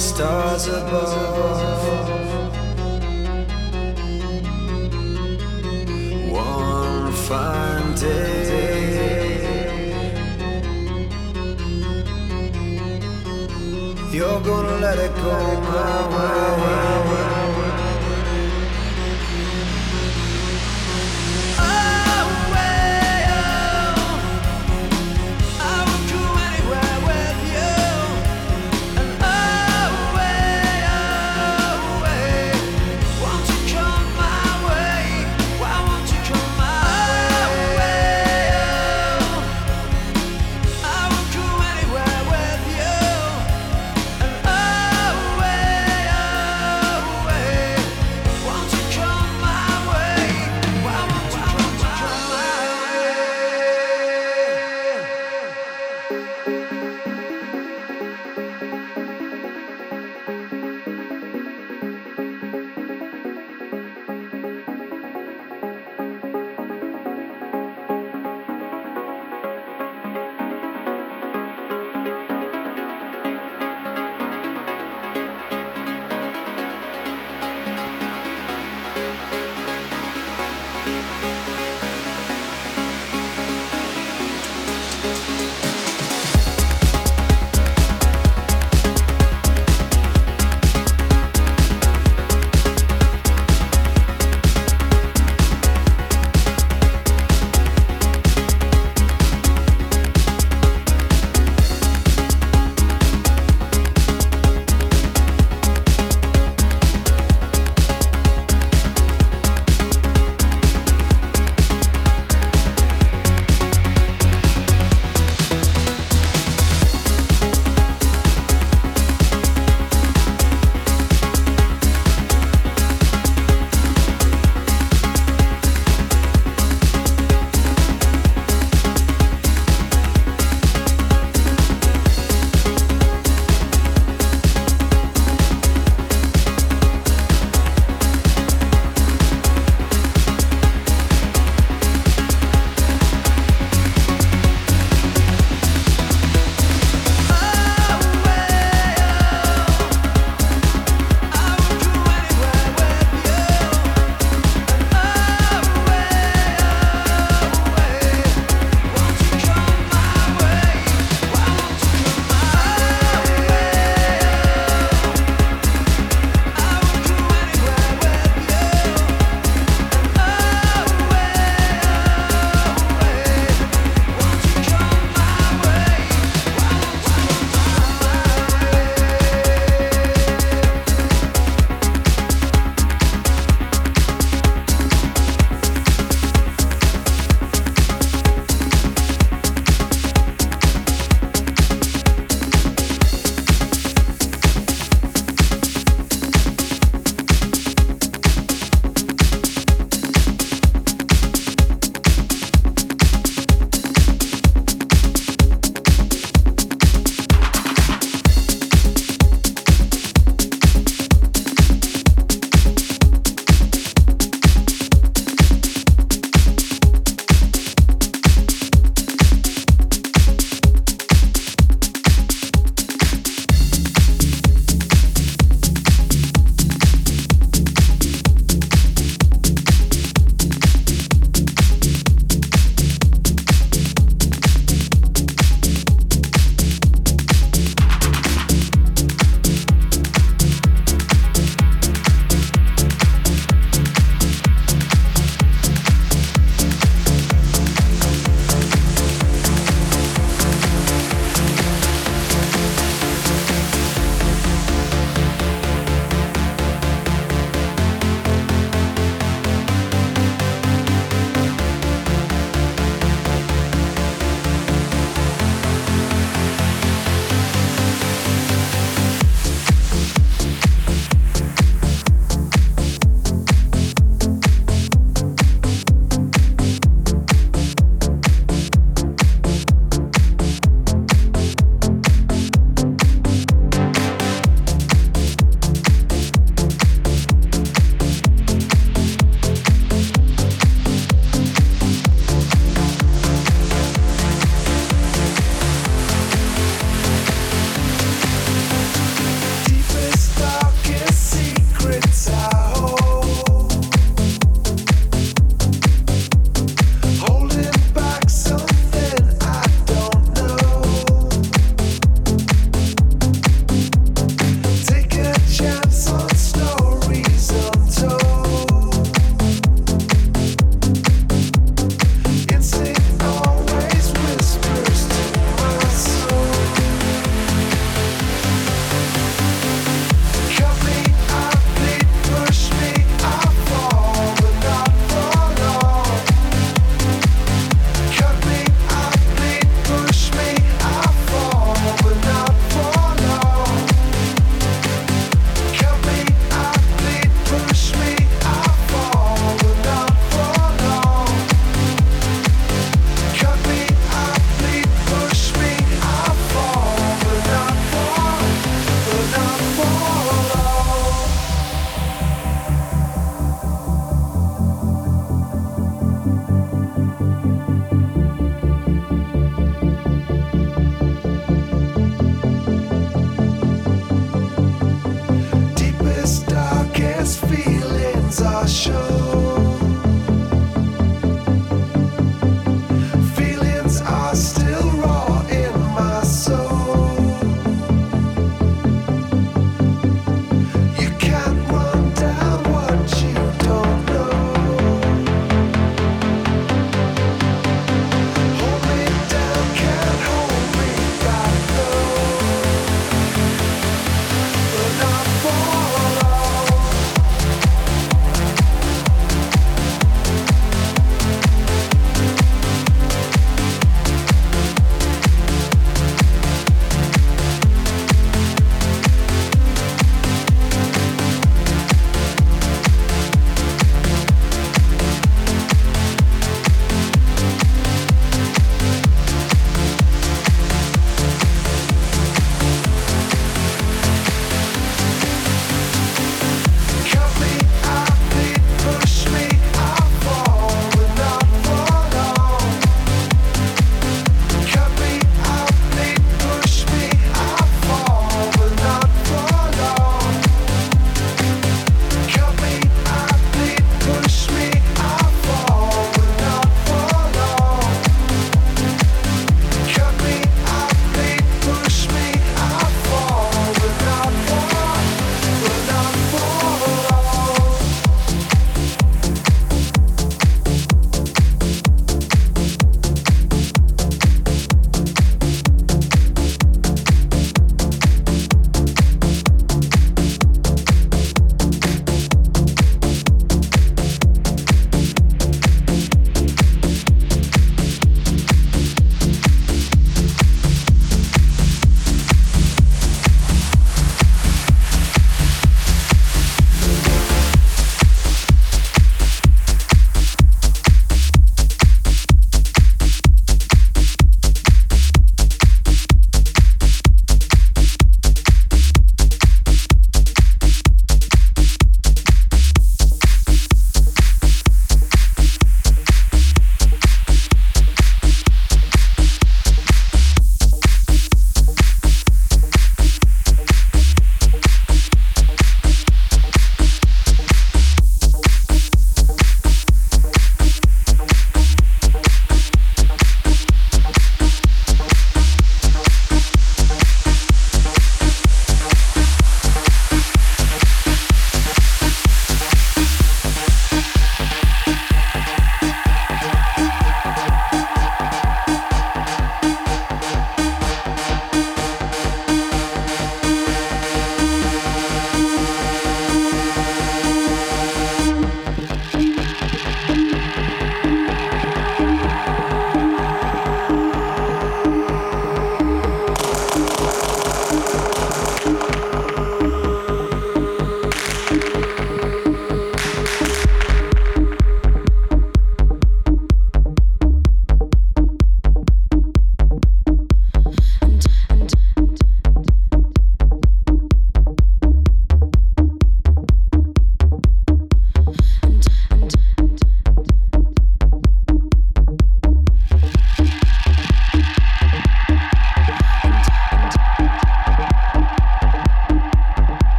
stars above?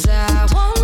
Cause I want